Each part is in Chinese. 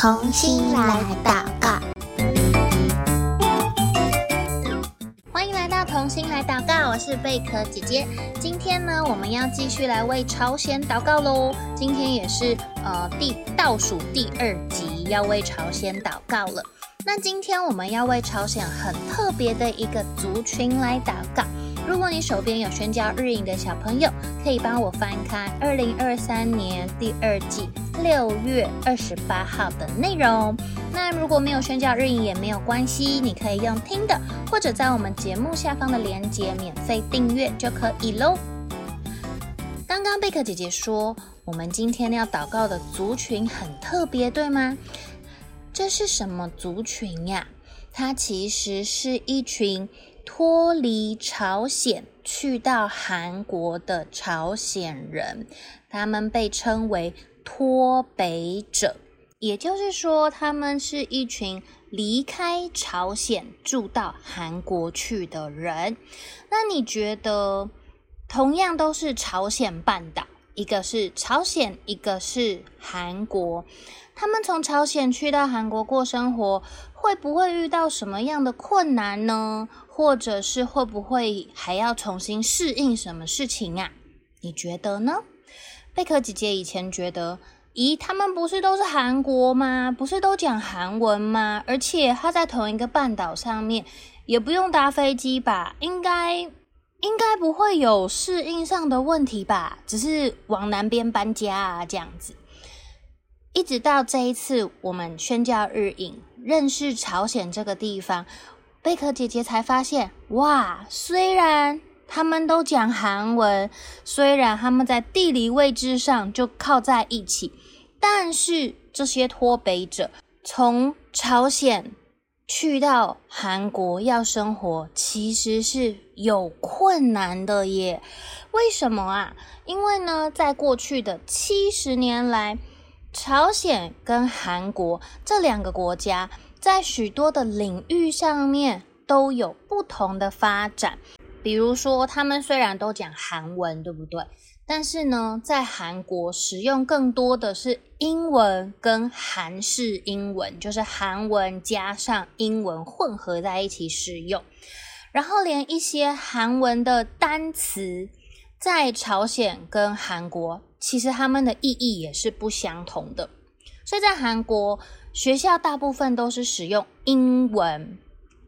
童心来祷告，欢迎来到童心来祷告，我是贝壳姐姐。今天呢，我们要继续来为朝鲜祷告喽。今天也是呃第倒数第二集，要为朝鲜祷告了。那今天我们要为朝鲜很特别的一个族群来祷告。如果你手边有宣教日影的小朋友，可以帮我翻开二零二三年第二季六月二十八号的内容。那如果没有宣教日影也没有关系，你可以用听的，或者在我们节目下方的链接免费订阅就可以喽。刚刚贝壳姐姐说，我们今天要祷告的族群很特别，对吗？这是什么族群呀？它其实是一群脱离朝鲜去到韩国的朝鲜人，他们被称为脱北者，也就是说，他们是一群离开朝鲜住到韩国去的人。那你觉得，同样都是朝鲜半岛，一个是朝鲜，一个是韩国。他们从朝鲜去到韩国过生活，会不会遇到什么样的困难呢？或者是会不会还要重新适应什么事情啊？你觉得呢？贝壳姐姐以前觉得，咦，他们不是都是韩国吗？不是都讲韩文吗？而且他在同一个半岛上面，也不用搭飞机吧？应该应该不会有适应上的问题吧？只是往南边搬家啊，这样子。一直到这一次，我们宣教日影认识朝鲜这个地方，贝壳姐姐才发现，哇！虽然他们都讲韩文，虽然他们在地理位置上就靠在一起，但是这些脱北者从朝鲜去到韩国要生活，其实是有困难的耶。为什么啊？因为呢，在过去的七十年来，朝鲜跟韩国这两个国家，在许多的领域上面都有不同的发展。比如说，他们虽然都讲韩文，对不对？但是呢，在韩国使用更多的是英文跟韩式英文，就是韩文加上英文混合在一起使用。然后，连一些韩文的单词，在朝鲜跟韩国。其实他们的意义也是不相同的，所以在韩国学校大部分都是使用英文，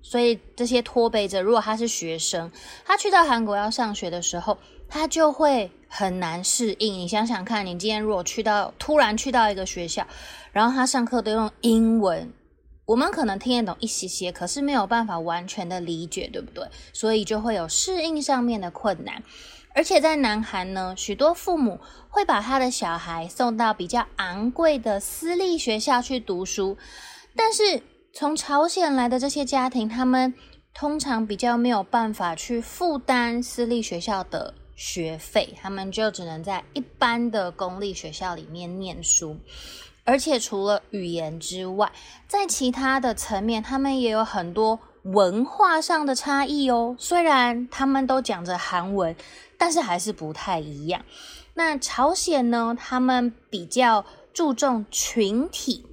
所以这些脱北者如果他是学生，他去到韩国要上学的时候，他就会很难适应。你想想看，你今天如果去到突然去到一个学校，然后他上课都用英文，我们可能听得懂一些些，可是没有办法完全的理解，对不对？所以就会有适应上面的困难。而且在南韩呢，许多父母会把他的小孩送到比较昂贵的私立学校去读书，但是从朝鲜来的这些家庭，他们通常比较没有办法去负担私立学校的学费，他们就只能在一般的公立学校里面念书。而且除了语言之外，在其他的层面，他们也有很多文化上的差异哦。虽然他们都讲着韩文。但是还是不太一样。那朝鲜呢？他们比较注重群体。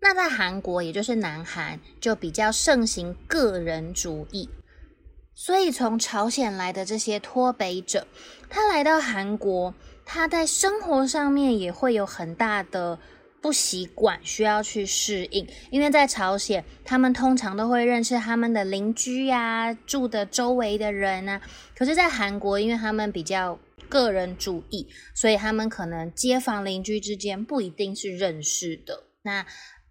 那在韩国，也就是南韩，就比较盛行个人主义。所以从朝鲜来的这些脱北者，他来到韩国，他在生活上面也会有很大的不习惯，需要去适应。因为在朝鲜，他们通常都会认识他们的邻居呀、住的周围的人啊。可是，在韩国，因为他们比较个人主义，所以他们可能街坊邻居之间不一定是认识的。那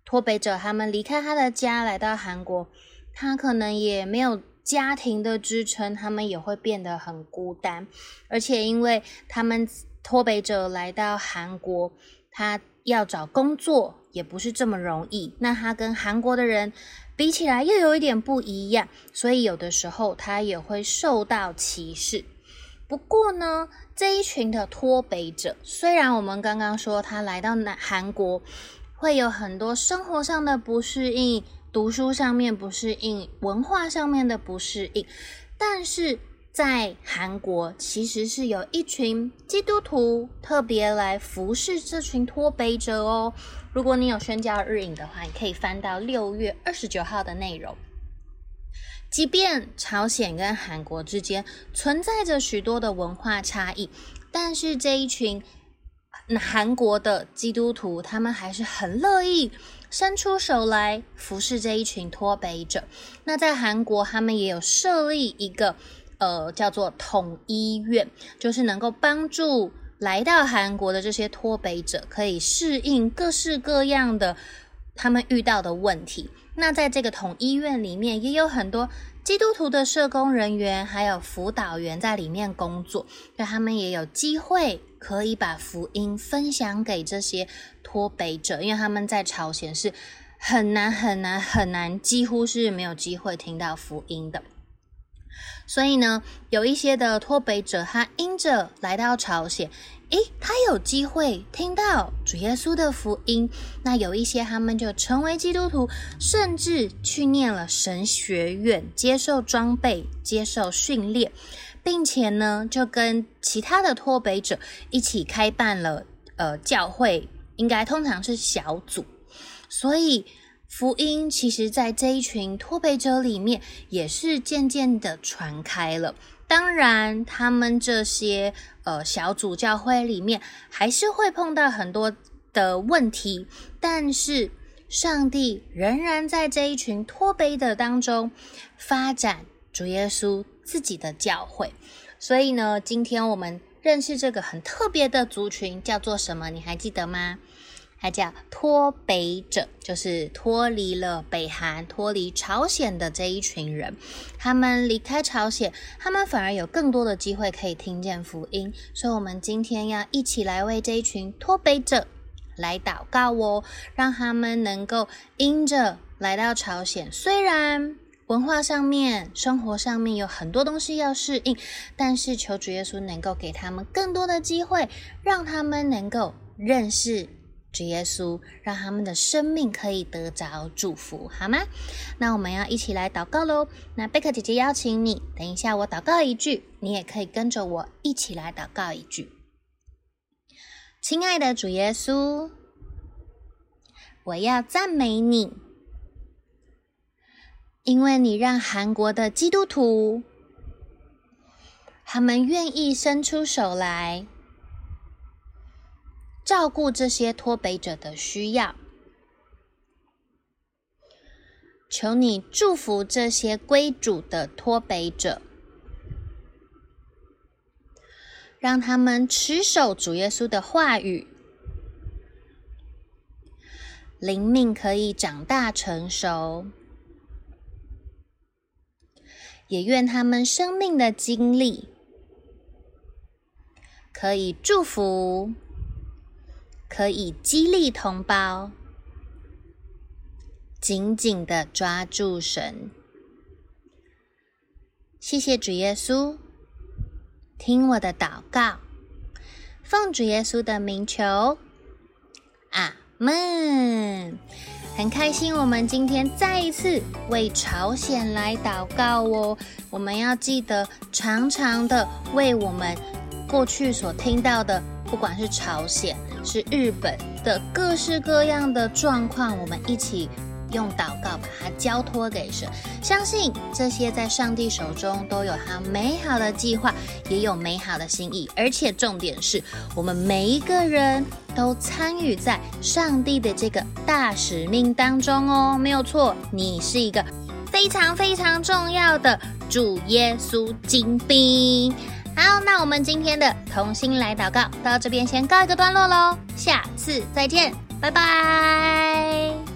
脱北者他们离开他的家来到韩国，他可能也没有家庭的支撑，他们也会变得很孤单。而且，因为他们脱北者来到韩国，他要找工作也不是这么容易。那他跟韩国的人比起来又有一点不一样，所以有的时候他也会受到歧视。不过呢，这一群的脱北者，虽然我们刚刚说他来到南韩国会有很多生活上的不适应、读书上面不适应、文化上面的不适应，但是在韩国其实是有一群基督徒特别来服侍这群脱北者哦。如果你有宣教日影的话，你可以翻到六月二十九号的内容。即便朝鲜跟韩国之间存在着许多的文化差异，但是这一群韩国的基督徒，他们还是很乐意伸出手来服侍这一群脱北者。那在韩国，他们也有设立一个。呃，叫做统一院，就是能够帮助来到韩国的这些脱北者，可以适应各式各样的他们遇到的问题。那在这个统一院里面，也有很多基督徒的社工人员，还有辅导员在里面工作，所以他们也有机会可以把福音分享给这些脱北者，因为他们在朝鲜是很难很难很难，几乎是没有机会听到福音的。所以呢，有一些的脱北者，他因着来到朝鲜，诶，他有机会听到主耶稣的福音。那有一些他们就成为基督徒，甚至去念了神学院，接受装备，接受训练，并且呢，就跟其他的脱北者一起开办了呃教会，应该通常是小组。所以。福音其实，在这一群脱北者里面，也是渐渐的传开了。当然，他们这些呃小组教会里面，还是会碰到很多的问题。但是，上帝仍然在这一群脱北的当中发展主耶稣自己的教会。所以呢，今天我们认识这个很特别的族群，叫做什么？你还记得吗？它叫脱北者，就是脱离了北韩、脱离朝鲜的这一群人。他们离开朝鲜，他们反而有更多的机会可以听见福音。所以，我们今天要一起来为这一群脱北者来祷告哦，让他们能够因着来到朝鲜，虽然文化上面、生活上面有很多东西要适应，但是求主耶稣能够给他们更多的机会，让他们能够认识。主耶稣，让他们的生命可以得着祝福，好吗？那我们要一起来祷告喽。那贝克姐姐邀请你，等一下我祷告一句，你也可以跟着我一起来祷告一句。亲爱的主耶稣，我要赞美你，因为你让韩国的基督徒，他们愿意伸出手来。照顾这些脱北者的需要，求你祝福这些归主的脱北者，让他们持守主耶稣的话语，灵命可以长大成熟，也愿他们生命的经历可以祝福。可以激励同胞，紧紧的抓住神。谢谢主耶稣，听我的祷告，奉主耶稣的名求，阿门。很开心，我们今天再一次为朝鲜来祷告哦。我们要记得常常的为我们过去所听到的，不管是朝鲜。是日本的各式各样的状况，我们一起用祷告把它交托给神，相信这些在上帝手中都有他美好的计划，也有美好的心意，而且重点是我们每一个人都参与在上帝的这个大使命当中哦，没有错，你是一个非常非常重要的主耶稣精兵。好，那我们今天的同心来祷告到这边先告一个段落喽，下次再见，拜拜。